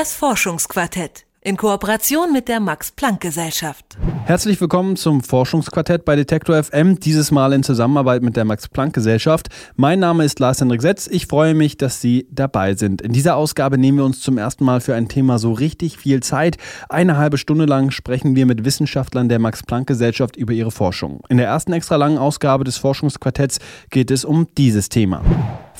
Das Forschungsquartett in Kooperation mit der Max Planck Gesellschaft. Herzlich willkommen zum Forschungsquartett bei Detektor FM, dieses Mal in Zusammenarbeit mit der Max Planck Gesellschaft. Mein Name ist Lars Hendrik Setz. Ich freue mich, dass Sie dabei sind. In dieser Ausgabe nehmen wir uns zum ersten Mal für ein Thema so richtig viel Zeit. Eine halbe Stunde lang sprechen wir mit Wissenschaftlern der Max Planck Gesellschaft über ihre Forschung. In der ersten extra langen Ausgabe des Forschungsquartetts geht es um dieses Thema.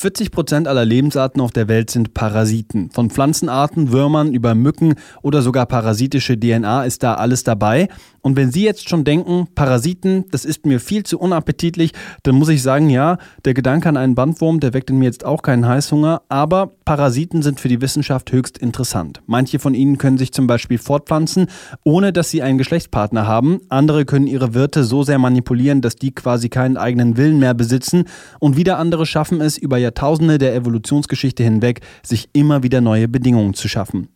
40 Prozent aller Lebensarten auf der Welt sind Parasiten. Von Pflanzenarten, Würmern über Mücken oder sogar parasitische DNA ist da alles dabei. Und wenn Sie jetzt schon denken, Parasiten, das ist mir viel zu unappetitlich, dann muss ich sagen, ja, der Gedanke an einen Bandwurm, der weckt in mir jetzt auch keinen Heißhunger, aber Parasiten sind für die Wissenschaft höchst interessant. Manche von ihnen können sich zum Beispiel fortpflanzen, ohne dass sie einen Geschlechtspartner haben. Andere können ihre Wirte so sehr manipulieren, dass die quasi keinen eigenen Willen mehr besitzen. Und wieder andere schaffen es, über Jahrtausende der Evolutionsgeschichte hinweg, sich immer wieder neue Bedingungen zu schaffen.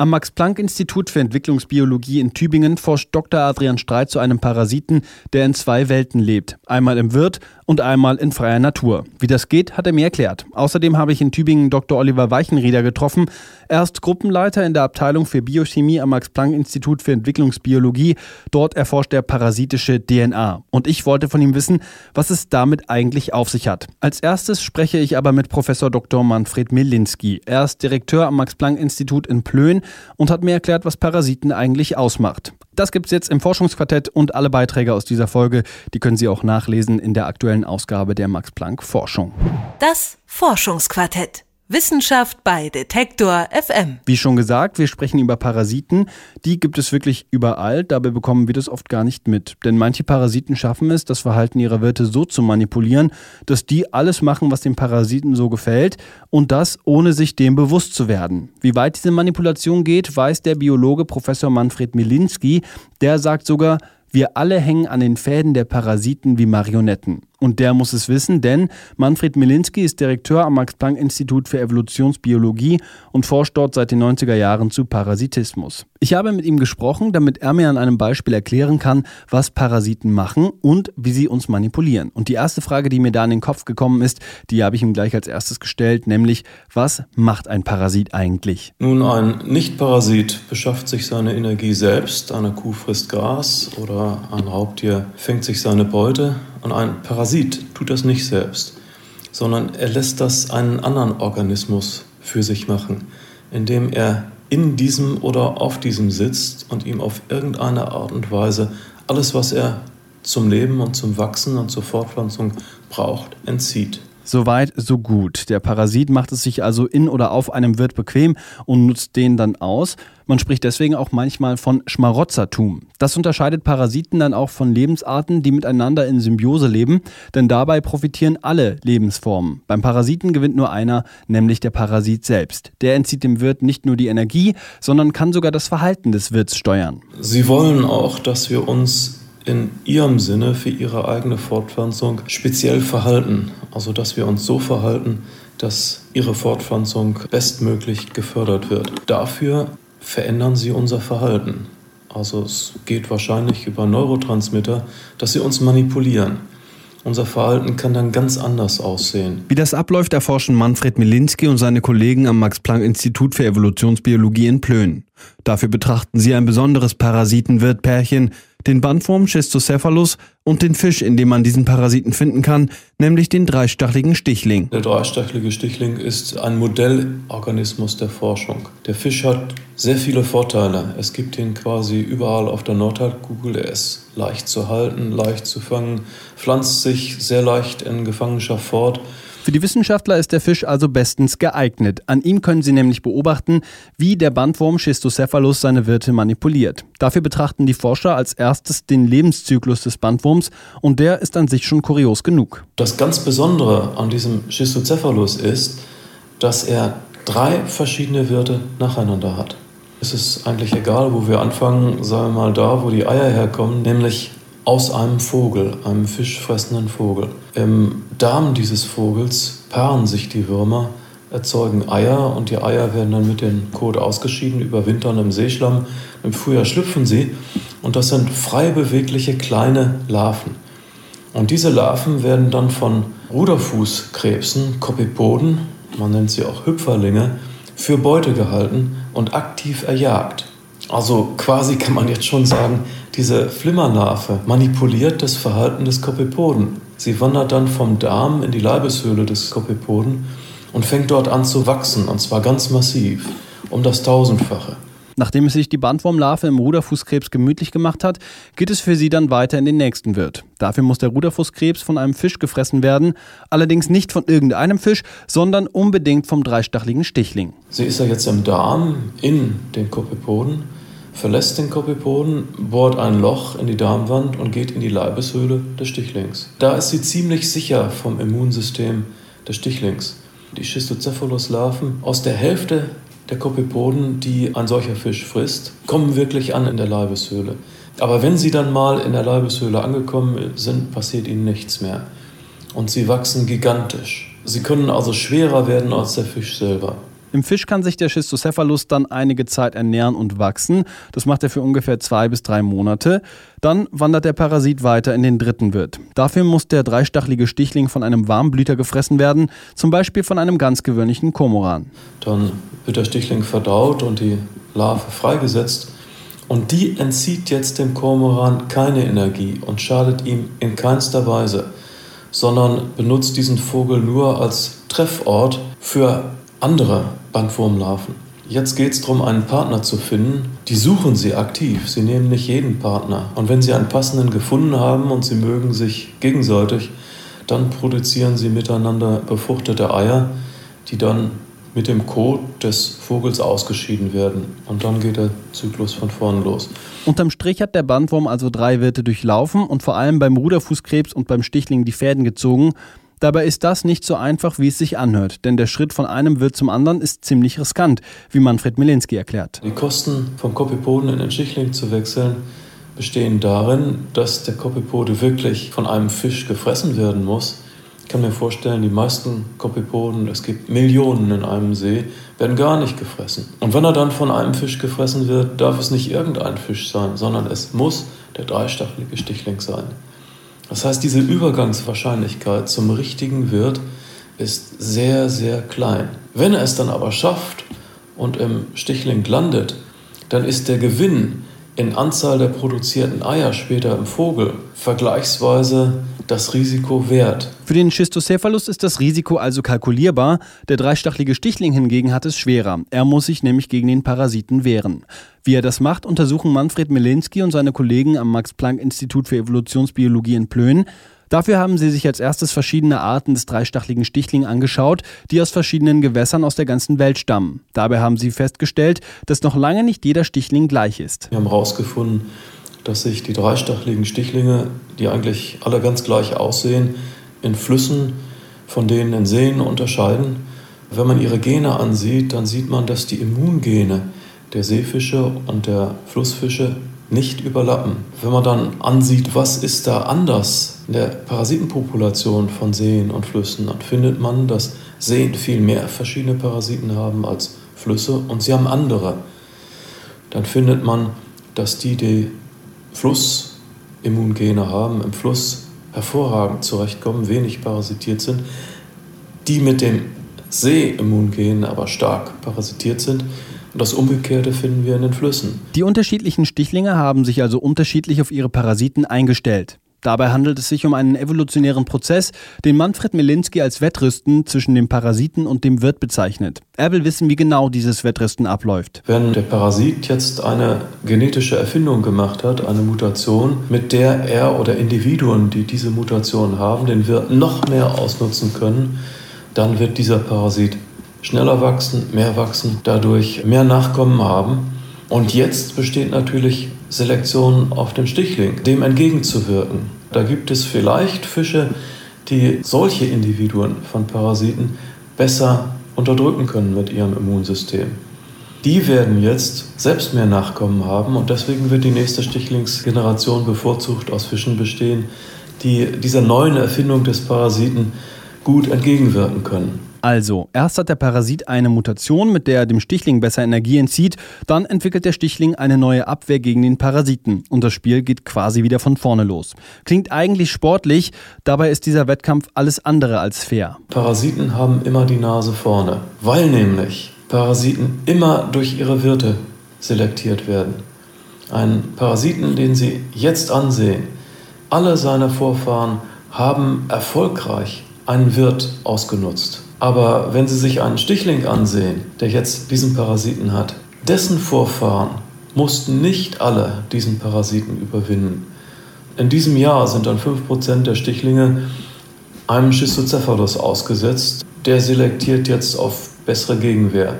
Am Max-Planck-Institut für Entwicklungsbiologie in Tübingen forscht Dr. Adrian Streit zu einem Parasiten, der in zwei Welten lebt. Einmal im Wirt und einmal in freier Natur. Wie das geht, hat er mir erklärt. Außerdem habe ich in Tübingen Dr. Oliver Weichenrieder getroffen. Er ist Gruppenleiter in der Abteilung für Biochemie am Max-Planck-Institut für Entwicklungsbiologie. Dort erforscht er parasitische DNA. Und ich wollte von ihm wissen, was es damit eigentlich auf sich hat. Als erstes spreche ich aber mit Professor Dr. Manfred Milinski. Er ist Direktor am Max-Planck-Institut in Plön und hat mir erklärt, was Parasiten eigentlich ausmacht. Das gibt es jetzt im Forschungsquartett und alle Beiträge aus dieser Folge, die können Sie auch nachlesen in der aktuellen Ausgabe der Max Planck Forschung. Das Forschungsquartett. Wissenschaft bei Detektor FM. Wie schon gesagt, wir sprechen über Parasiten. Die gibt es wirklich überall. Dabei bekommen wir das oft gar nicht mit. Denn manche Parasiten schaffen es, das Verhalten ihrer Wirte so zu manipulieren, dass die alles machen, was den Parasiten so gefällt. Und das ohne sich dem bewusst zu werden. Wie weit diese Manipulation geht, weiß der Biologe Professor Manfred Milinski. Der sagt sogar, wir alle hängen an den Fäden der Parasiten wie Marionetten. Und der muss es wissen, denn Manfred Milinski ist Direktor am Max-Planck-Institut für Evolutionsbiologie und forscht dort seit den 90er Jahren zu Parasitismus. Ich habe mit ihm gesprochen, damit er mir an einem Beispiel erklären kann, was Parasiten machen und wie sie uns manipulieren. Und die erste Frage, die mir da in den Kopf gekommen ist, die habe ich ihm gleich als erstes gestellt, nämlich, was macht ein Parasit eigentlich? Nun, ein Nicht-Parasit beschafft sich seine Energie selbst. Eine Kuh frisst Gras oder ein Raubtier fängt sich seine Beute und ein Parasit tut das nicht selbst, sondern er lässt das einen anderen Organismus für sich machen, indem er in diesem oder auf diesem sitzt und ihm auf irgendeine Art und Weise alles, was er zum Leben und zum Wachsen und zur Fortpflanzung braucht, entzieht. Soweit, so gut. Der Parasit macht es sich also in oder auf einem Wirt bequem und nutzt den dann aus. Man spricht deswegen auch manchmal von Schmarotzertum. Das unterscheidet Parasiten dann auch von Lebensarten, die miteinander in Symbiose leben, denn dabei profitieren alle Lebensformen. Beim Parasiten gewinnt nur einer, nämlich der Parasit selbst. Der entzieht dem Wirt nicht nur die Energie, sondern kann sogar das Verhalten des Wirts steuern. Sie wollen auch, dass wir uns in ihrem Sinne für ihre eigene Fortpflanzung speziell verhalten. Also dass wir uns so verhalten, dass ihre Fortpflanzung bestmöglich gefördert wird. Dafür verändern sie unser Verhalten. Also es geht wahrscheinlich über Neurotransmitter, dass sie uns manipulieren. Unser Verhalten kann dann ganz anders aussehen. Wie das abläuft, erforschen Manfred Milinski und seine Kollegen am Max-Planck-Institut für Evolutionsbiologie in Plön. Dafür betrachten sie ein besonderes Parasitenwirtpärchen, den Bandwurm Schistocephalus und den Fisch, in dem man diesen Parasiten finden kann, nämlich den dreistachligen Stichling. Der dreistachelige Stichling ist ein Modellorganismus der Forschung. Der Fisch hat sehr viele Vorteile. Es gibt ihn quasi überall auf der Nordhalbkugel. Er ist leicht zu halten, leicht zu fangen, pflanzt sich sehr leicht in Gefangenschaft fort für die Wissenschaftler ist der Fisch also bestens geeignet. An ihm können sie nämlich beobachten, wie der Bandwurm Schistocephalus seine Wirte manipuliert. Dafür betrachten die Forscher als erstes den Lebenszyklus des Bandwurms und der ist an sich schon kurios genug. Das ganz Besondere an diesem Schistocephalus ist, dass er drei verschiedene Wirte nacheinander hat. Es ist eigentlich egal, wo wir anfangen, sagen wir mal da, wo die Eier herkommen, nämlich aus einem Vogel, einem fischfressenden Vogel. Im Darm dieses Vogels paaren sich die Würmer, erzeugen Eier und die Eier werden dann mit dem Kot ausgeschieden, überwintern im Seeschlamm. Im Frühjahr schlüpfen sie und das sind frei bewegliche kleine Larven. Und diese Larven werden dann von Ruderfußkrebsen, Kopepoden, man nennt sie auch Hüpferlinge, für Beute gehalten und aktiv erjagt. Also quasi kann man jetzt schon sagen, diese Flimmerlarve manipuliert das Verhalten des Kopepoden. Sie wandert dann vom Darm in die Leibeshöhle des Kopepoden und fängt dort an zu wachsen, und zwar ganz massiv, um das Tausendfache. Nachdem es sich die Bandwurmlarve im Ruderfußkrebs gemütlich gemacht hat, geht es für sie dann weiter in den nächsten Wirt. Dafür muss der Ruderfußkrebs von einem Fisch gefressen werden, allerdings nicht von irgendeinem Fisch, sondern unbedingt vom dreistachligen Stichling. Sie ist ja jetzt im Darm in den Kopepoden, verlässt den Kopepoden, bohrt ein Loch in die Darmwand und geht in die Leibeshöhle des Stichlings. Da ist sie ziemlich sicher vom Immunsystem des Stichlings. Die Schistocephalus-Larven aus der Hälfte der Kopepoden, die ein solcher Fisch frisst, kommen wirklich an in der Leibeshöhle. Aber wenn sie dann mal in der Leibeshöhle angekommen sind, passiert ihnen nichts mehr. Und sie wachsen gigantisch. Sie können also schwerer werden als der Fisch selber. Im Fisch kann sich der Schistocephalus dann einige Zeit ernähren und wachsen. Das macht er für ungefähr zwei bis drei Monate. Dann wandert der Parasit weiter in den dritten Wirt. Dafür muss der dreistachelige Stichling von einem Warmblüter gefressen werden, zum Beispiel von einem ganz gewöhnlichen Komoran. Dann wird der Stichling verdaut und die Larve freigesetzt. Und die entzieht jetzt dem Kormoran keine Energie und schadet ihm in keinster Weise, sondern benutzt diesen Vogel nur als Treffort für andere Bandwurmlarven. Jetzt geht es darum, einen Partner zu finden. Die suchen sie aktiv. Sie nehmen nicht jeden Partner. Und wenn sie einen passenden gefunden haben und sie mögen sich gegenseitig, dann produzieren sie miteinander befruchtete Eier, die dann mit dem Kot des Vogels ausgeschieden werden. Und dann geht der Zyklus von vorn los. Unterm Strich hat der Bandwurm also drei Wirte durchlaufen und vor allem beim Ruderfußkrebs und beim Stichling die Fäden gezogen. Dabei ist das nicht so einfach, wie es sich anhört, denn der Schritt von einem Wirt zum anderen ist ziemlich riskant, wie Manfred Milinski erklärt. Die Kosten vom Kopipoden in den Schichtling zu wechseln bestehen darin, dass der Kopipode wirklich von einem Fisch gefressen werden muss. Ich kann mir vorstellen, die meisten Kopipoden, es gibt Millionen in einem See, werden gar nicht gefressen. Und wenn er dann von einem Fisch gefressen wird, darf es nicht irgendein Fisch sein, sondern es muss der dreistachelige Stichling sein. Das heißt, diese Übergangswahrscheinlichkeit zum richtigen Wirt ist sehr, sehr klein. Wenn er es dann aber schafft und im Stichling landet, dann ist der Gewinn in Anzahl der produzierten Eier später im Vogel vergleichsweise das Risiko wert. Für den Schistocephalus ist das Risiko also kalkulierbar. Der dreistachelige Stichling hingegen hat es schwerer. Er muss sich nämlich gegen den Parasiten wehren. Wie er das macht, untersuchen Manfred Melinski und seine Kollegen am Max-Planck-Institut für Evolutionsbiologie in Plön. Dafür haben sie sich als erstes verschiedene Arten des dreistachligen Stichling angeschaut, die aus verschiedenen Gewässern aus der ganzen Welt stammen. Dabei haben sie festgestellt, dass noch lange nicht jeder Stichling gleich ist. Wir haben herausgefunden, dass sich die dreistachligen Stichlinge, die eigentlich alle ganz gleich aussehen, in Flüssen von denen in Seen unterscheiden. Wenn man ihre Gene ansieht, dann sieht man, dass die Immungene der Seefische und der Flussfische nicht überlappen. Wenn man dann ansieht, was ist da anders in der Parasitenpopulation von Seen und Flüssen, dann findet man, dass Seen viel mehr verschiedene Parasiten haben als Flüsse und sie haben andere. Dann findet man, dass die, die Flussimmungene haben, im Fluss hervorragend zurechtkommen, wenig parasitiert sind, die mit dem Seeimmungen aber stark parasitiert sind, und das Umgekehrte finden wir in den Flüssen. Die unterschiedlichen Stichlinge haben sich also unterschiedlich auf ihre Parasiten eingestellt. Dabei handelt es sich um einen evolutionären Prozess, den Manfred Melinski als Wettrüsten zwischen dem Parasiten und dem Wirt bezeichnet. Er will wissen, wie genau dieses Wettrüsten abläuft. Wenn der Parasit jetzt eine genetische Erfindung gemacht hat, eine Mutation, mit der er oder Individuen, die diese Mutation haben, den Wirt noch mehr ausnutzen können, dann wird dieser Parasit schneller wachsen, mehr wachsen, dadurch mehr Nachkommen haben. Und jetzt besteht natürlich Selektion auf dem Stichling, dem entgegenzuwirken. Da gibt es vielleicht Fische, die solche Individuen von Parasiten besser unterdrücken können mit ihrem Immunsystem. Die werden jetzt selbst mehr Nachkommen haben und deswegen wird die nächste Stichlingsgeneration bevorzugt aus Fischen bestehen, die dieser neuen Erfindung des Parasiten gut entgegenwirken können. Also, erst hat der Parasit eine Mutation, mit der er dem Stichling besser Energie entzieht, dann entwickelt der Stichling eine neue Abwehr gegen den Parasiten und das Spiel geht quasi wieder von vorne los. Klingt eigentlich sportlich, dabei ist dieser Wettkampf alles andere als fair. Parasiten haben immer die Nase vorne, weil nämlich Parasiten immer durch ihre Wirte selektiert werden. Ein Parasiten, den Sie jetzt ansehen, alle seine Vorfahren haben erfolgreich einen Wirt ausgenutzt. Aber wenn Sie sich einen Stichling ansehen, der jetzt diesen Parasiten hat, dessen Vorfahren mussten nicht alle diesen Parasiten überwinden. In diesem Jahr sind dann 5% der Stichlinge einem Schistocephalus ausgesetzt. Der selektiert jetzt auf bessere Gegenwehr.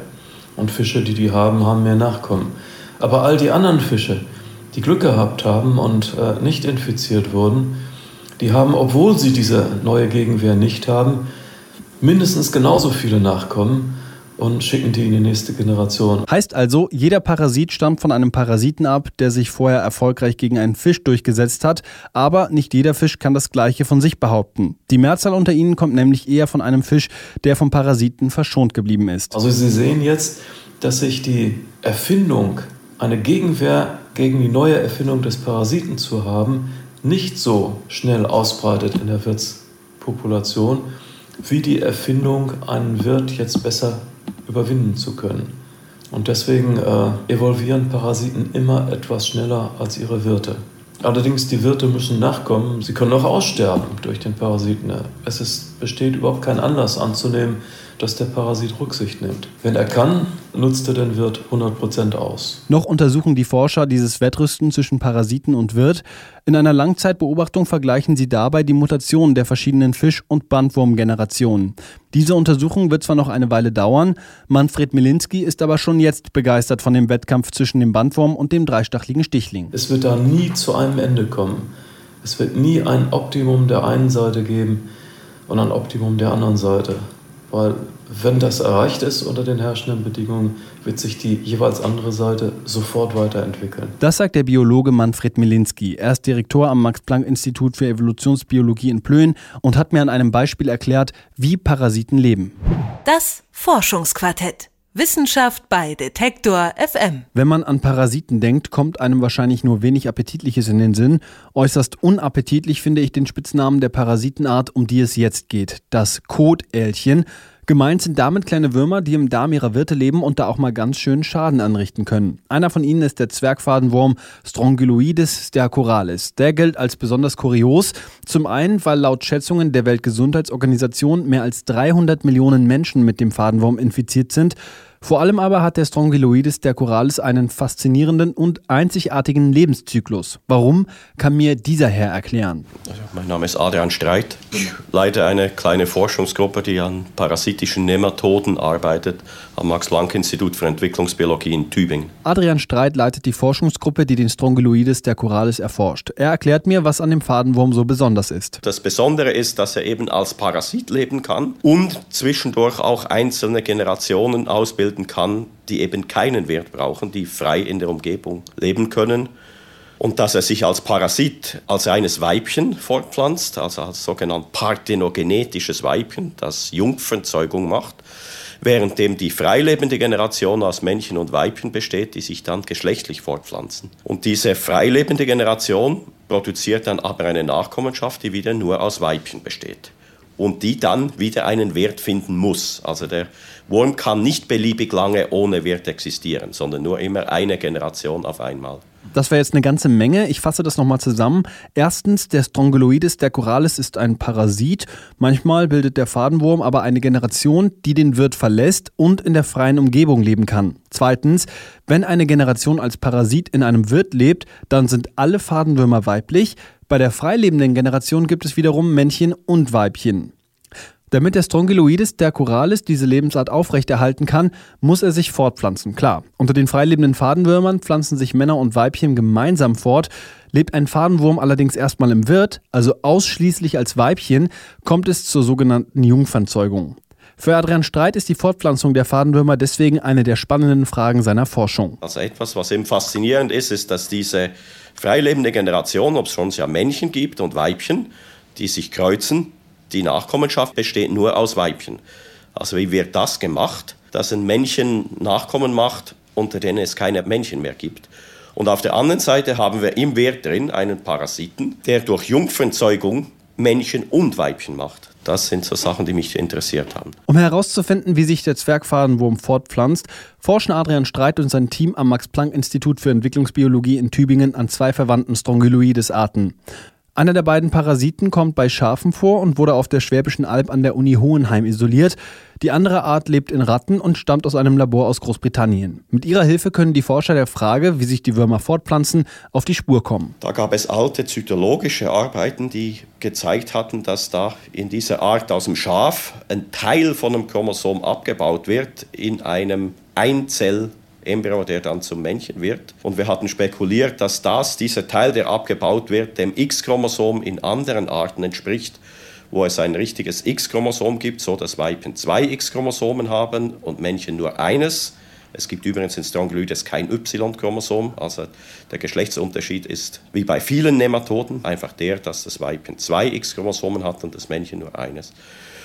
Und Fische, die die haben, haben mehr Nachkommen. Aber all die anderen Fische, die Glück gehabt haben und äh, nicht infiziert wurden, die haben, obwohl sie diese neue Gegenwehr nicht haben, mindestens genauso viele Nachkommen und schicken die in die nächste Generation. Heißt also, jeder Parasit stammt von einem Parasiten ab, der sich vorher erfolgreich gegen einen Fisch durchgesetzt hat, aber nicht jeder Fisch kann das gleiche von sich behaupten. Die Mehrzahl unter ihnen kommt nämlich eher von einem Fisch, der vom Parasiten verschont geblieben ist. Also Sie sehen jetzt, dass sich die Erfindung, eine Gegenwehr gegen die neue Erfindung des Parasiten zu haben, nicht so schnell ausbreitet in der Wirtspopulation, wie die Erfindung, einen Wirt jetzt besser überwinden zu können. Und deswegen äh, evolvieren Parasiten immer etwas schneller als ihre Wirte. Allerdings, die Wirte müssen nachkommen. Sie können auch aussterben durch den Parasiten. Es ist, besteht überhaupt kein Anlass anzunehmen, dass der Parasit Rücksicht nimmt. Wenn er kann, nutzt er den Wirt 100% aus. Noch untersuchen die Forscher dieses Wettrüsten zwischen Parasiten und Wirt. In einer Langzeitbeobachtung vergleichen sie dabei die Mutationen der verschiedenen Fisch- und Bandwurmgenerationen. Diese Untersuchung wird zwar noch eine Weile dauern, Manfred Milinski ist aber schon jetzt begeistert von dem Wettkampf zwischen dem Bandwurm und dem dreistachligen Stichling. Es wird da nie zu einem Ende kommen. Es wird nie ein Optimum der einen Seite geben und ein Optimum der anderen Seite. Weil wenn das erreicht ist unter den herrschenden Bedingungen, wird sich die jeweils andere Seite sofort weiterentwickeln. Das sagt der Biologe Manfred Milinski. Er ist Direktor am Max-Planck-Institut für Evolutionsbiologie in Plön und hat mir an einem Beispiel erklärt, wie Parasiten leben. Das Forschungsquartett. Wissenschaft bei Detektor FM. Wenn man an Parasiten denkt, kommt einem wahrscheinlich nur wenig Appetitliches in den Sinn. Äußerst unappetitlich finde ich den Spitznamen der Parasitenart, um die es jetzt geht, das Kotälchen. Gemeint sind damit kleine Würmer, die im Darm ihrer Wirte leben und da auch mal ganz schön Schaden anrichten können. Einer von ihnen ist der Zwergfadenwurm Strongyloides stercoralis. Der gilt als besonders kurios. Zum einen, weil laut Schätzungen der Weltgesundheitsorganisation mehr als 300 Millionen Menschen mit dem Fadenwurm infiziert sind. Vor allem aber hat der Strongyloides der Coralis einen faszinierenden und einzigartigen Lebenszyklus. Warum, kann mir dieser Herr erklären. Also, mein Name ist Adrian Streit. Ich leite eine kleine Forschungsgruppe, die an parasitischen Nematoden arbeitet, am Max-Planck-Institut für Entwicklungsbiologie in Tübingen. Adrian Streit leitet die Forschungsgruppe, die den Strongyloides der Coralis erforscht. Er erklärt mir, was an dem Fadenwurm so besonders ist. Das Besondere ist, dass er eben als Parasit leben kann und zwischendurch auch einzelne Generationen ausbildet bilden kann, die eben keinen Wert brauchen, die frei in der Umgebung leben können. Und dass er sich als Parasit, als reines Weibchen fortpflanzt, also als sogenannt parthenogenetisches Weibchen, das Jungfernzeugung macht, währenddem die freilebende Generation aus Männchen und Weibchen besteht, die sich dann geschlechtlich fortpflanzen. Und diese freilebende Generation produziert dann aber eine Nachkommenschaft, die wieder nur aus Weibchen besteht und die dann wieder einen Wert finden muss. Also der Wurm kann nicht beliebig lange ohne Wert existieren, sondern nur immer eine Generation auf einmal. Das wäre jetzt eine ganze Menge. Ich fasse das nochmal zusammen. Erstens, der Strongyloides der Coralis ist ein Parasit. Manchmal bildet der Fadenwurm aber eine Generation, die den Wirt verlässt und in der freien Umgebung leben kann. Zweitens, wenn eine Generation als Parasit in einem Wirt lebt, dann sind alle Fadenwürmer weiblich. Bei der freilebenden Generation gibt es wiederum Männchen und Weibchen. Damit der Strongyloides der Coralis diese Lebensart aufrechterhalten kann, muss er sich fortpflanzen. Klar, unter den freilebenden Fadenwürmern pflanzen sich Männer und Weibchen gemeinsam fort. Lebt ein Fadenwurm allerdings erstmal im Wirt, also ausschließlich als Weibchen, kommt es zur sogenannten Jungfernzeugung. Für Adrian Streit ist die Fortpflanzung der Fadenwürmer deswegen eine der spannenden Fragen seiner Forschung. Also etwas, was eben faszinierend ist, ist, dass diese freilebende Generation, ob es schon ja Männchen gibt und Weibchen, die sich kreuzen, die Nachkommenschaft besteht nur aus Weibchen. Also wie wird das gemacht, dass ein Männchen Nachkommen macht, unter denen es keine Männchen mehr gibt? Und auf der anderen Seite haben wir im Wert drin einen Parasiten, der durch Jungfernzeugung Männchen und Weibchen macht. Das sind so Sachen, die mich interessiert haben. Um herauszufinden, wie sich der Zwergfadenwurm fortpflanzt, forschen Adrian Streit und sein Team am Max-Planck-Institut für Entwicklungsbiologie in Tübingen an zwei verwandten Strongyloides-Arten. Einer der beiden Parasiten kommt bei Schafen vor und wurde auf der Schwäbischen Alb an der Uni Hohenheim isoliert. Die andere Art lebt in Ratten und stammt aus einem Labor aus Großbritannien. Mit ihrer Hilfe können die Forscher der Frage, wie sich die Würmer fortpflanzen, auf die Spur kommen. Da gab es alte zytologische Arbeiten, die gezeigt hatten, dass da in dieser Art aus dem Schaf ein Teil von einem Chromosom abgebaut wird in einem Einzell Embryo, der dann zum Männchen wird. Und wir hatten spekuliert, dass das, dieser Teil, der abgebaut wird, dem X-Chromosom in anderen Arten entspricht, wo es ein richtiges X-Chromosom gibt, so dass Weibchen zwei X-Chromosomen haben und Männchen nur eines. Es gibt übrigens in Strongyloides kein Y-Chromosom, also der Geschlechtsunterschied ist wie bei vielen Nematoden einfach der, dass das Weibchen zwei X-Chromosomen hat und das Männchen nur eines.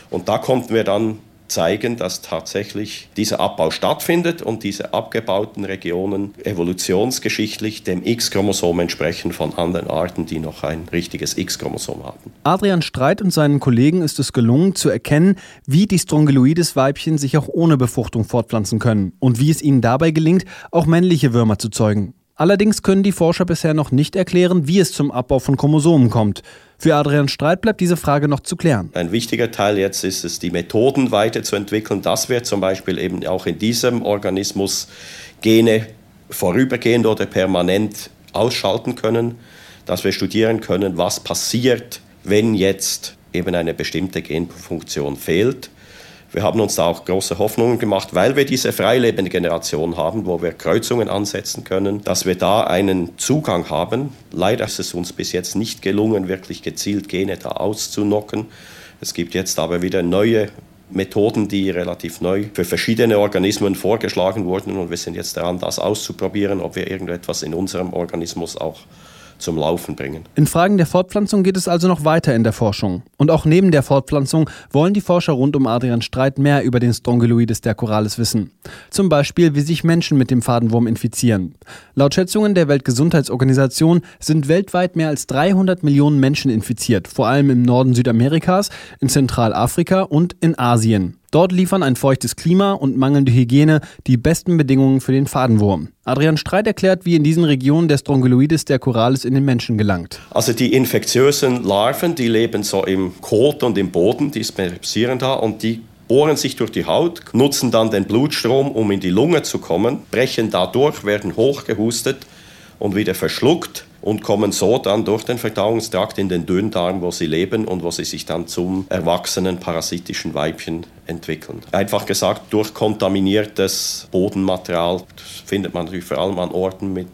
Und da konnten wir dann zeigen, dass tatsächlich dieser Abbau stattfindet und diese abgebauten Regionen evolutionsgeschichtlich dem X-Chromosom entsprechen von anderen Arten, die noch ein richtiges X-Chromosom haben. Adrian Streit und seinen Kollegen ist es gelungen zu erkennen, wie die Strongyloides-Weibchen sich auch ohne Befruchtung fortpflanzen können und wie es ihnen dabei gelingt, auch männliche Würmer zu zeugen. Allerdings können die Forscher bisher noch nicht erklären, wie es zum Abbau von Chromosomen kommt. Für Adrian Streit bleibt diese Frage noch zu klären. Ein wichtiger Teil jetzt ist es, die Methoden weiterzuentwickeln, dass wir zum Beispiel eben auch in diesem Organismus Gene vorübergehend oder permanent ausschalten können, dass wir studieren können, was passiert, wenn jetzt eben eine bestimmte Genfunktion fehlt wir haben uns da auch große Hoffnungen gemacht, weil wir diese freilebende Generation haben, wo wir Kreuzungen ansetzen können, dass wir da einen Zugang haben. Leider ist es uns bis jetzt nicht gelungen, wirklich gezielt Gene da auszunocken. Es gibt jetzt aber wieder neue Methoden, die relativ neu für verschiedene Organismen vorgeschlagen wurden und wir sind jetzt daran, das auszuprobieren, ob wir irgendetwas in unserem Organismus auch zum Laufen bringen. In Fragen der Fortpflanzung geht es also noch weiter in der Forschung. Und auch neben der Fortpflanzung wollen die Forscher rund um Adrian Streit mehr über den Strongyloides der Coralis wissen. Zum Beispiel, wie sich Menschen mit dem Fadenwurm infizieren. Laut Schätzungen der Weltgesundheitsorganisation sind weltweit mehr als 300 Millionen Menschen infiziert, vor allem im Norden Südamerikas, in Zentralafrika und in Asien. Dort liefern ein feuchtes Klima und mangelnde Hygiene die besten Bedingungen für den Fadenwurm. Adrian Streit erklärt, wie in diesen Regionen der Strongyloides der Coralis in den Menschen gelangt. Also die infektiösen Larven, die leben so im Kot und im Boden, die passieren da und die bohren sich durch die Haut, nutzen dann den Blutstrom, um in die Lunge zu kommen, brechen dadurch, werden hochgehustet und wieder verschluckt und kommen so dann durch den Verdauungstrakt in den Dünndarm, wo sie leben und wo sie sich dann zum erwachsenen parasitischen Weibchen entwickeln. Einfach gesagt, durch kontaminiertes Bodenmaterial findet man natürlich vor allem an Orten mit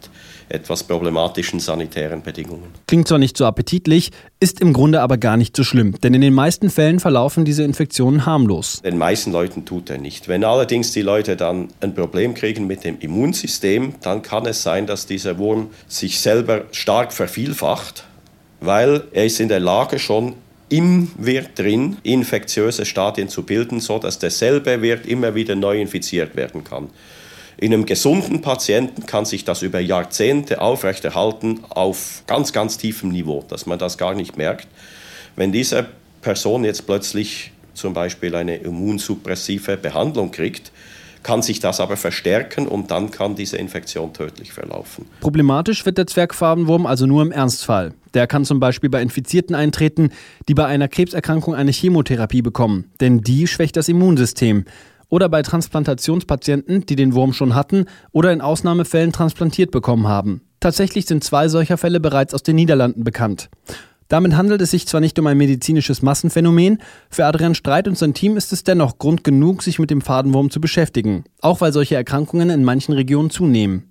etwas problematischen sanitären Bedingungen. Klingt zwar nicht so appetitlich, ist im Grunde aber gar nicht so schlimm, denn in den meisten Fällen verlaufen diese Infektionen harmlos. Den meisten Leuten tut er nicht. Wenn allerdings die Leute dann ein Problem kriegen mit dem Immunsystem, dann kann es sein, dass dieser Wurm sich selber stark vervielfacht, weil er ist in der Lage schon im Wirt drin infektiöse Stadien zu bilden, sodass derselbe Wirt immer wieder neu infiziert werden kann. In einem gesunden Patienten kann sich das über Jahrzehnte aufrechterhalten auf ganz, ganz tiefem Niveau, dass man das gar nicht merkt. Wenn diese Person jetzt plötzlich zum Beispiel eine immunsuppressive Behandlung kriegt, kann sich das aber verstärken und dann kann diese Infektion tödlich verlaufen. Problematisch wird der Zwergfarbenwurm also nur im Ernstfall. Der kann zum Beispiel bei Infizierten eintreten, die bei einer Krebserkrankung eine Chemotherapie bekommen, denn die schwächt das Immunsystem oder bei Transplantationspatienten, die den Wurm schon hatten oder in Ausnahmefällen transplantiert bekommen haben. Tatsächlich sind zwei solcher Fälle bereits aus den Niederlanden bekannt. Damit handelt es sich zwar nicht um ein medizinisches Massenphänomen, für Adrian Streit und sein Team ist es dennoch Grund genug, sich mit dem Fadenwurm zu beschäftigen, auch weil solche Erkrankungen in manchen Regionen zunehmen.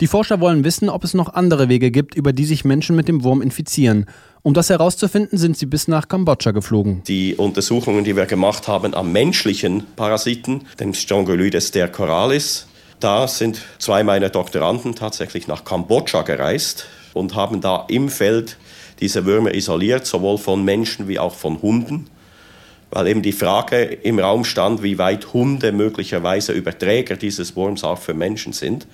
Die Forscher wollen wissen, ob es noch andere Wege gibt, über die sich Menschen mit dem Wurm infizieren. Um das herauszufinden, sind sie bis nach Kambodscha geflogen. Die Untersuchungen, die wir gemacht haben am menschlichen Parasiten, dem Strongyloides der Coralis, da sind zwei meiner Doktoranden tatsächlich nach Kambodscha gereist und haben da im Feld diese Würmer isoliert, sowohl von Menschen wie auch von Hunden weil eben die Frage im Raum stand, wie weit Hunde möglicherweise Überträger dieses Wurms auch für Menschen sind.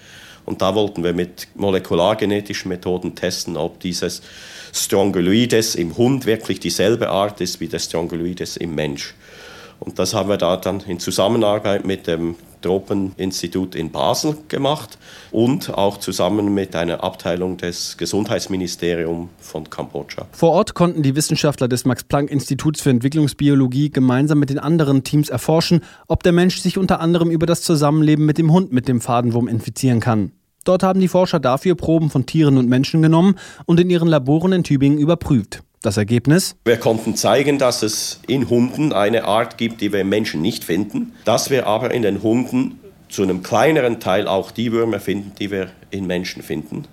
Und da wollten wir mit molekulargenetischen Methoden testen, ob dieses Strongyloides im Hund wirklich dieselbe Art ist wie das Strongyloides im Mensch. Und das haben wir da dann in Zusammenarbeit mit dem Tropeninstitut in Basel gemacht und auch zusammen mit einer Abteilung des Gesundheitsministeriums von Kambodscha. Vor Ort konnten die Wissenschaftler des Max-Planck-Instituts für Entwicklungsbiologie gemeinsam mit den anderen Teams erforschen, ob der Mensch sich unter anderem über das Zusammenleben mit dem Hund mit dem Fadenwurm infizieren kann. Dort haben die Forscher dafür Proben von Tieren und Menschen genommen und in ihren Laboren in Tübingen überprüft. Das Ergebnis? Wir konnten zeigen, dass es in Hunden eine Art gibt, die wir im Menschen nicht finden, dass wir aber in den Hunden zu einem kleineren Teil auch die Würmer finden, die wir in Menschen finden.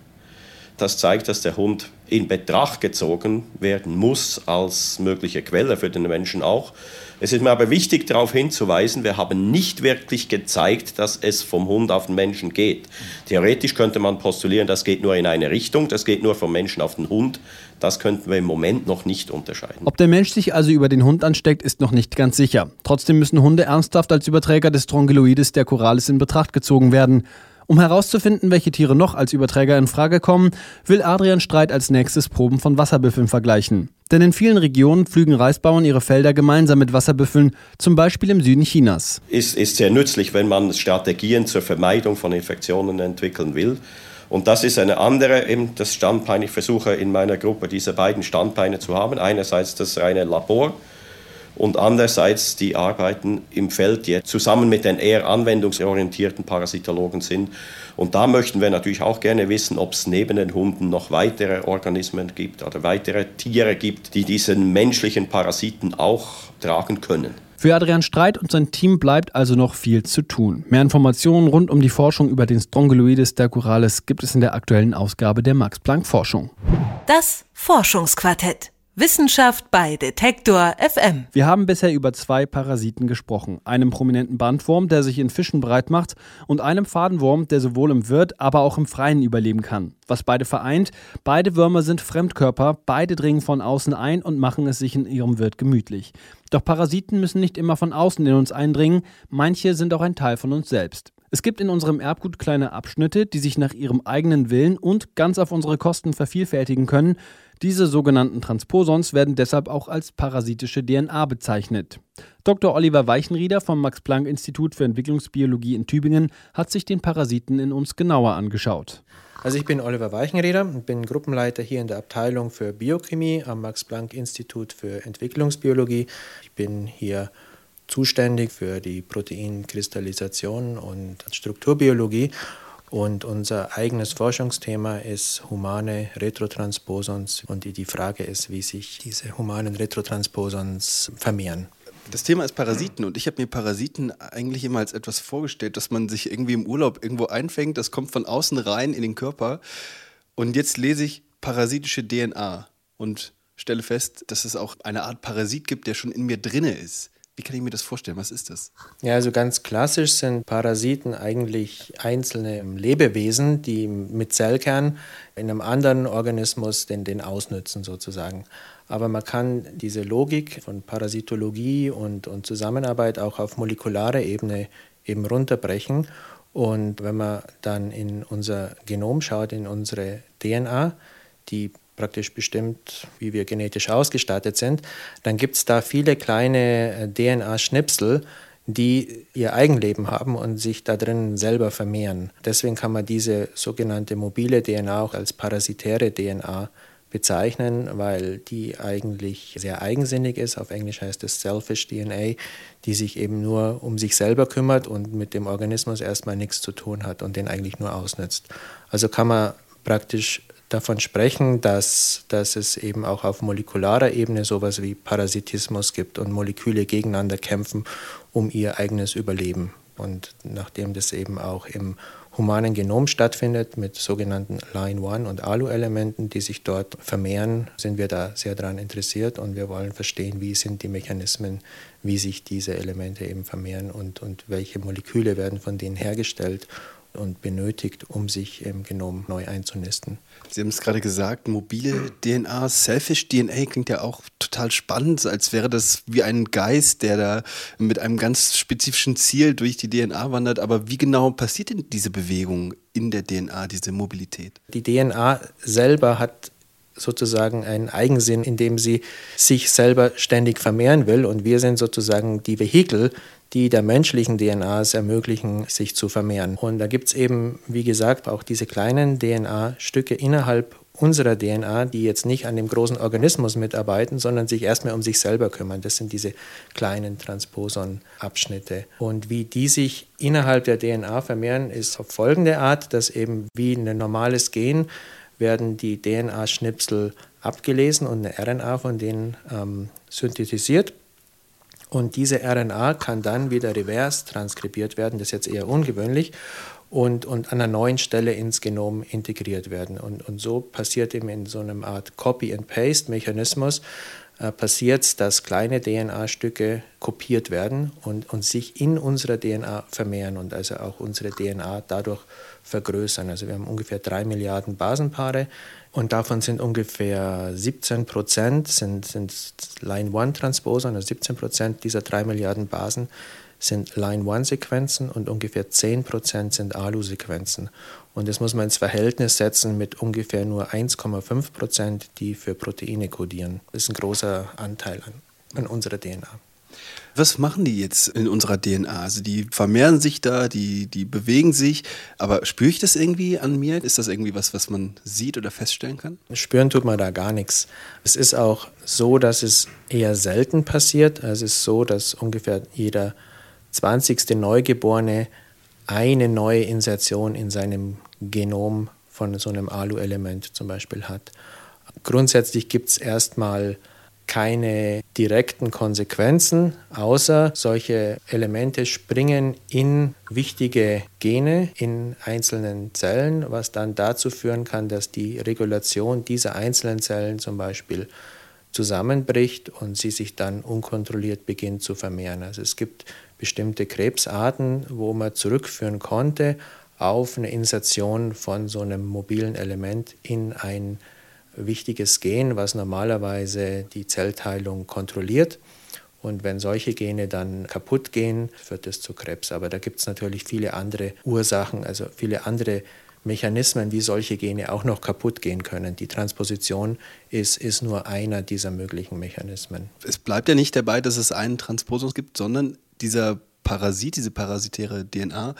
Das zeigt, dass der Hund in Betracht gezogen werden muss als mögliche Quelle für den Menschen auch. Es ist mir aber wichtig darauf hinzuweisen, wir haben nicht wirklich gezeigt, dass es vom Hund auf den Menschen geht. Theoretisch könnte man postulieren, das geht nur in eine Richtung, das geht nur vom Menschen auf den Hund. Das könnten wir im Moment noch nicht unterscheiden. Ob der Mensch sich also über den Hund ansteckt, ist noch nicht ganz sicher. Trotzdem müssen Hunde ernsthaft als Überträger des Strongyloides der Coralis in Betracht gezogen werden. Um herauszufinden, welche Tiere noch als Überträger in Frage kommen, will Adrian Streit als nächstes Proben von Wasserbüffeln vergleichen. Denn in vielen Regionen pflügen Reisbauern ihre Felder gemeinsam mit Wasserbüffeln, zum Beispiel im Süden Chinas. Ist, ist sehr nützlich, wenn man Strategien zur Vermeidung von Infektionen entwickeln will. Und das ist eine andere, eben das Standbein. Ich versuche in meiner Gruppe diese beiden Standbeine zu haben. Einerseits das reine Labor und andererseits die Arbeiten im Feld, die zusammen mit den eher anwendungsorientierten Parasitologen sind. Und da möchten wir natürlich auch gerne wissen, ob es neben den Hunden noch weitere Organismen gibt oder weitere Tiere gibt, die diesen menschlichen Parasiten auch tragen können. Für Adrian Streit und sein Team bleibt also noch viel zu tun. Mehr Informationen rund um die Forschung über den Strongyloides stercoralis gibt es in der aktuellen Ausgabe der Max Planck Forschung. Das Forschungsquartett. Wissenschaft bei Detektor FM. Wir haben bisher über zwei Parasiten gesprochen. Einem prominenten Bandwurm, der sich in Fischen breit macht, und einem Fadenwurm, der sowohl im Wirt, aber auch im Freien überleben kann. Was beide vereint, beide Würmer sind Fremdkörper, beide dringen von außen ein und machen es sich in ihrem Wirt gemütlich. Doch Parasiten müssen nicht immer von außen in uns eindringen, manche sind auch ein Teil von uns selbst. Es gibt in unserem Erbgut kleine Abschnitte, die sich nach ihrem eigenen Willen und ganz auf unsere Kosten vervielfältigen können. Diese sogenannten Transposons werden deshalb auch als parasitische DNA bezeichnet. Dr. Oliver Weichenrieder vom Max-Planck-Institut für Entwicklungsbiologie in Tübingen hat sich den Parasiten in uns genauer angeschaut. Also ich bin Oliver Weichenrieder und bin Gruppenleiter hier in der Abteilung für Biochemie am Max-Planck-Institut für Entwicklungsbiologie. Ich bin hier zuständig für die Proteinkristallisation und Strukturbiologie und unser eigenes Forschungsthema ist humane Retrotransposons und die Frage ist, wie sich diese humanen Retrotransposons vermehren. Das Thema ist Parasiten und ich habe mir Parasiten eigentlich immer als etwas vorgestellt, dass man sich irgendwie im Urlaub irgendwo einfängt, das kommt von außen rein in den Körper und jetzt lese ich parasitische DNA und stelle fest, dass es auch eine Art Parasit gibt, der schon in mir drinne ist. Wie kann ich mir das vorstellen? Was ist das? Ja, also ganz klassisch sind Parasiten eigentlich einzelne Lebewesen, die mit Zellkern in einem anderen Organismus den, den ausnützen sozusagen. Aber man kann diese Logik von Parasitologie und, und Zusammenarbeit auch auf molekularer Ebene eben runterbrechen. Und wenn man dann in unser Genom schaut, in unsere DNA, die praktisch bestimmt, wie wir genetisch ausgestattet sind, dann gibt es da viele kleine äh, DNA-Schnipsel, die ihr Eigenleben haben und sich da drin selber vermehren. Deswegen kann man diese sogenannte mobile DNA auch als parasitäre DNA bezeichnen, weil die eigentlich sehr eigensinnig ist. Auf Englisch heißt es Selfish DNA, die sich eben nur um sich selber kümmert und mit dem Organismus erstmal nichts zu tun hat und den eigentlich nur ausnützt. Also kann man praktisch davon sprechen, dass, dass es eben auch auf molekularer Ebene sowas wie Parasitismus gibt und Moleküle gegeneinander kämpfen um ihr eigenes Überleben. Und nachdem das eben auch im humanen Genom stattfindet mit sogenannten Line-1 und ALU-Elementen, die sich dort vermehren, sind wir da sehr daran interessiert und wir wollen verstehen, wie sind die Mechanismen, wie sich diese Elemente eben vermehren und, und welche Moleküle werden von denen hergestellt und benötigt, um sich im Genom neu einzunisten. Sie haben es gerade gesagt, mobile DNA, Selfish DNA klingt ja auch total spannend, als wäre das wie ein Geist, der da mit einem ganz spezifischen Ziel durch die DNA wandert. Aber wie genau passiert denn diese Bewegung in der DNA, diese Mobilität? Die DNA selber hat sozusagen einen Eigensinn, in dem sie sich selber ständig vermehren will. Und wir sind sozusagen die Vehikel, die der menschlichen DNA es ermöglichen, sich zu vermehren. Und da gibt es eben, wie gesagt, auch diese kleinen DNA-Stücke innerhalb unserer DNA, die jetzt nicht an dem großen Organismus mitarbeiten, sondern sich erstmal um sich selber kümmern. Das sind diese kleinen Transposon-Abschnitte. Und wie die sich innerhalb der DNA vermehren, ist auf folgende Art, dass eben wie ein normales Gen werden die DNA-Schnipsel abgelesen und eine RNA von denen ähm, synthetisiert. Und diese RNA kann dann wieder revers transkribiert werden, das ist jetzt eher ungewöhnlich, und, und an einer neuen Stelle ins Genom integriert werden. Und, und so passiert eben in so einer Art Copy-and-Paste-Mechanismus, äh, passiert, dass kleine DNA-Stücke kopiert werden und, und sich in unserer DNA vermehren und also auch unsere DNA dadurch vergrößern. Also wir haben ungefähr drei Milliarden Basenpaare und davon sind ungefähr 17 Prozent sind, sind Line-1-Transposon, also 17 Prozent dieser drei Milliarden Basen sind Line-1-Sequenzen und ungefähr 10 Prozent sind ALU-Sequenzen. Und das muss man ins Verhältnis setzen mit ungefähr nur 1,5 Prozent, die für Proteine kodieren. Das ist ein großer Anteil an, an unserer DNA. Was machen die jetzt in unserer DNA? Also die vermehren sich da, die, die bewegen sich, aber spüre ich das irgendwie an mir? Ist das irgendwie was, was man sieht oder feststellen kann? Spüren tut man da gar nichts. Es ist auch so, dass es eher selten passiert. Es ist so, dass ungefähr jeder 20. Neugeborene eine neue Insertion in seinem Genom von so einem Alu-Element zum Beispiel hat. Grundsätzlich gibt es erstmal keine direkten Konsequenzen, außer solche Elemente springen in wichtige Gene in einzelnen Zellen, was dann dazu führen kann, dass die Regulation dieser einzelnen Zellen zum Beispiel zusammenbricht und sie sich dann unkontrolliert beginnt zu vermehren. Also es gibt bestimmte Krebsarten, wo man zurückführen konnte auf eine Insertion von so einem mobilen Element in ein wichtiges Gen, was normalerweise die Zellteilung kontrolliert. Und wenn solche Gene dann kaputt gehen, führt es zu Krebs. Aber da gibt es natürlich viele andere Ursachen, also viele andere Mechanismen, wie solche Gene auch noch kaputt gehen können. Die Transposition ist, ist nur einer dieser möglichen Mechanismen. Es bleibt ja nicht dabei, dass es einen Transposus gibt, sondern dieser Parasit, diese parasitäre DNA,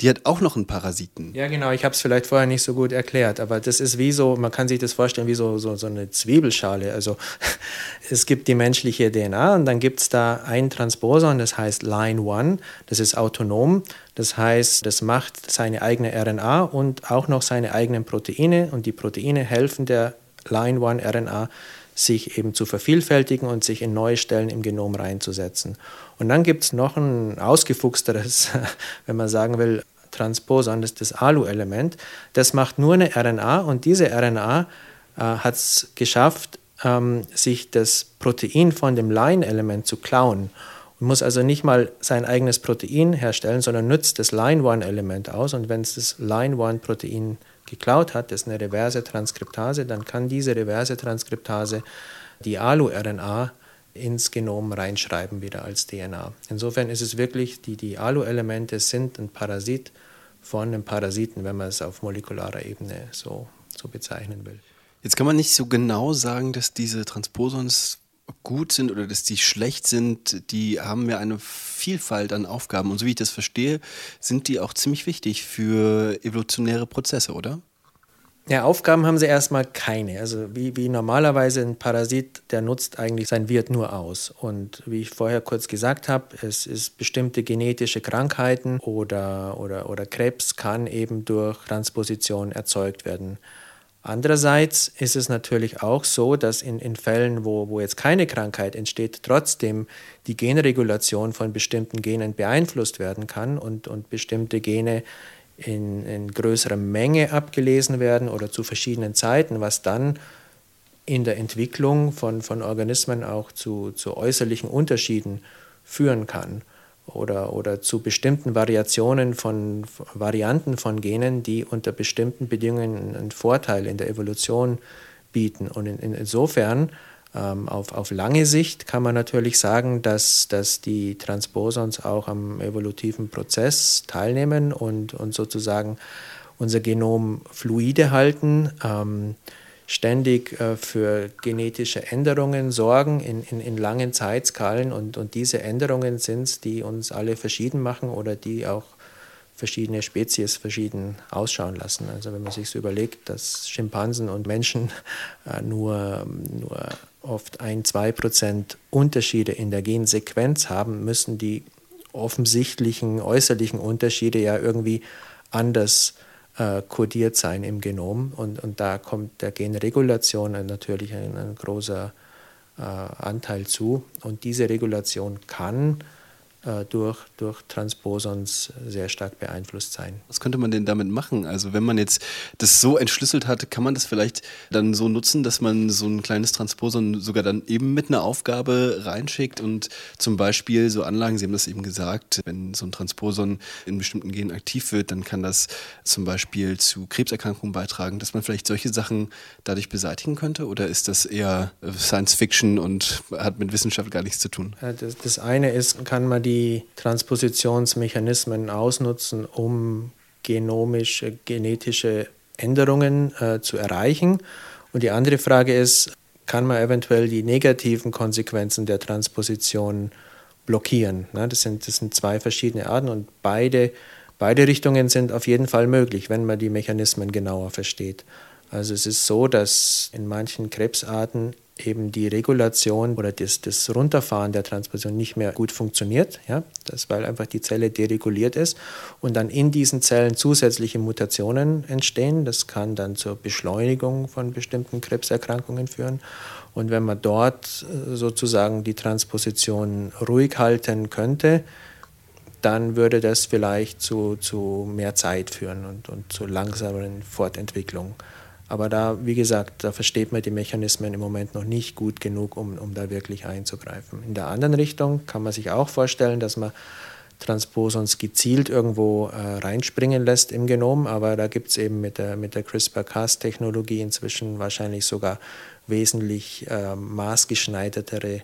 die hat auch noch einen Parasiten. Ja, genau. Ich habe es vielleicht vorher nicht so gut erklärt, aber das ist wie so, man kann sich das vorstellen wie so, so, so eine Zwiebelschale. Also es gibt die menschliche DNA und dann gibt es da ein Transposon, das heißt Line 1, das ist autonom. Das heißt, das macht seine eigene RNA und auch noch seine eigenen Proteine und die Proteine helfen der Line 1 RNA sich eben zu vervielfältigen und sich in neue Stellen im Genom reinzusetzen. Und dann gibt es noch ein ausgefuchsteres, wenn man sagen will, Transposon, das ist das ALU-Element. Das macht nur eine RNA und diese RNA äh, hat es geschafft, ähm, sich das Protein von dem Line-Element zu klauen und muss also nicht mal sein eigenes Protein herstellen, sondern nützt das Line-1-Element aus. Und wenn es das Line-1-Protein geklaut hat, das ist eine reverse Transkriptase, dann kann diese reverse Transkriptase die ALU-RNA ins Genom reinschreiben wieder als DNA. Insofern ist es wirklich, die, die ALU-Elemente sind ein Parasit von einem Parasiten, wenn man es auf molekularer Ebene so, so bezeichnen will. Jetzt kann man nicht so genau sagen, dass diese Transposons gut sind oder dass die schlecht sind, die haben ja eine Vielfalt an Aufgaben. Und so wie ich das verstehe, sind die auch ziemlich wichtig für evolutionäre Prozesse, oder? Ja, Aufgaben haben sie erstmal keine. Also wie, wie normalerweise ein Parasit, der nutzt eigentlich sein Wirt nur aus. Und wie ich vorher kurz gesagt habe, es ist bestimmte genetische Krankheiten oder, oder, oder Krebs kann eben durch Transposition erzeugt werden. Andererseits ist es natürlich auch so, dass in, in Fällen, wo, wo jetzt keine Krankheit entsteht, trotzdem die Genregulation von bestimmten Genen beeinflusst werden kann und, und bestimmte Gene in, in größerer Menge abgelesen werden oder zu verschiedenen Zeiten, was dann in der Entwicklung von, von Organismen auch zu, zu äußerlichen Unterschieden führen kann. Oder, oder zu bestimmten Variationen von Varianten von Genen, die unter bestimmten Bedingungen einen Vorteil in der Evolution bieten. Und in, in, insofern ähm, auf, auf lange Sicht kann man natürlich sagen, dass, dass die Transposons auch am evolutiven Prozess teilnehmen und, und sozusagen unser Genom fluide halten. Ähm, ständig äh, für genetische Änderungen sorgen in, in, in langen Zeitskalen und, und diese Änderungen sind es, die uns alle verschieden machen oder die auch verschiedene Spezies verschieden ausschauen lassen. Also wenn man sich so überlegt, dass Schimpansen und Menschen äh, nur, nur oft ein, zwei Prozent Unterschiede in der Gensequenz haben, müssen die offensichtlichen äußerlichen Unterschiede ja irgendwie anders äh, kodiert sein im Genom. Und, und da kommt der Genregulation natürlich ein, ein großer äh, Anteil zu. Und diese Regulation kann durch, durch Transposons sehr stark beeinflusst sein. Was könnte man denn damit machen? Also wenn man jetzt das so entschlüsselt hat, kann man das vielleicht dann so nutzen, dass man so ein kleines Transposon sogar dann eben mit einer Aufgabe reinschickt und zum Beispiel so Anlagen, Sie haben das eben gesagt, wenn so ein Transposon in bestimmten Genen aktiv wird, dann kann das zum Beispiel zu Krebserkrankungen beitragen, dass man vielleicht solche Sachen dadurch beseitigen könnte? Oder ist das eher Science Fiction und hat mit Wissenschaft gar nichts zu tun? Das, das eine ist, kann man die die Transpositionsmechanismen ausnutzen, um genomische, genetische Änderungen äh, zu erreichen. Und die andere Frage ist, kann man eventuell die negativen Konsequenzen der Transposition blockieren? Ne? Das, sind, das sind zwei verschiedene Arten und beide, beide Richtungen sind auf jeden Fall möglich, wenn man die Mechanismen genauer versteht. Also es ist so, dass in manchen Krebsarten eben die Regulation oder das, das Runterfahren der Transposition nicht mehr gut funktioniert, ja, das, weil einfach die Zelle dereguliert ist und dann in diesen Zellen zusätzliche Mutationen entstehen. Das kann dann zur Beschleunigung von bestimmten Krebserkrankungen führen. Und wenn man dort äh, sozusagen die Transposition ruhig halten könnte, dann würde das vielleicht zu, zu mehr Zeit führen und, und zu langsameren Fortentwicklung. Aber da, wie gesagt, da versteht man die Mechanismen im Moment noch nicht gut genug, um, um da wirklich einzugreifen. In der anderen Richtung kann man sich auch vorstellen, dass man Transposons gezielt irgendwo äh, reinspringen lässt im Genom, aber da gibt es eben mit der, mit der CRISPR-Cas-Technologie inzwischen wahrscheinlich sogar wesentlich äh, maßgeschneidertere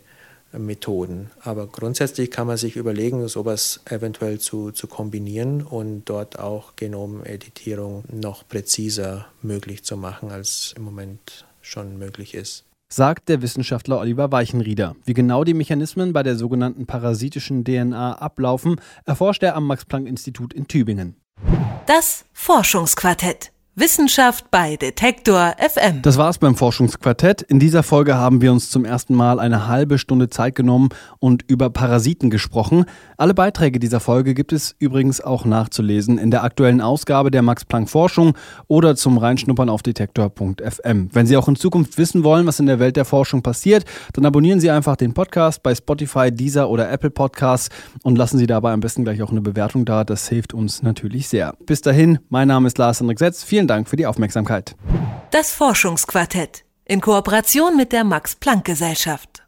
Methoden. Aber grundsätzlich kann man sich überlegen, sowas eventuell zu, zu kombinieren und dort auch Genomeditierung noch präziser möglich zu machen, als im Moment schon möglich ist. Sagt der Wissenschaftler Oliver Weichenrieder. Wie genau die Mechanismen bei der sogenannten parasitischen DNA ablaufen, erforscht er am Max-Planck-Institut in Tübingen. Das Forschungsquartett. Wissenschaft bei Detektor FM. Das war's beim Forschungsquartett. In dieser Folge haben wir uns zum ersten Mal eine halbe Stunde Zeit genommen und über Parasiten gesprochen. Alle Beiträge dieser Folge gibt es übrigens auch nachzulesen in der aktuellen Ausgabe der Max Planck Forschung oder zum Reinschnuppern auf detektor.fm. Wenn Sie auch in Zukunft wissen wollen, was in der Welt der Forschung passiert, dann abonnieren Sie einfach den Podcast bei Spotify, Deezer oder Apple Podcasts und lassen Sie dabei am besten gleich auch eine Bewertung da. Das hilft uns natürlich sehr. Bis dahin, mein Name ist Lars Henrik Setz. Vielen Dank für die Aufmerksamkeit. Das Forschungsquartett in Kooperation mit der Max Planck Gesellschaft.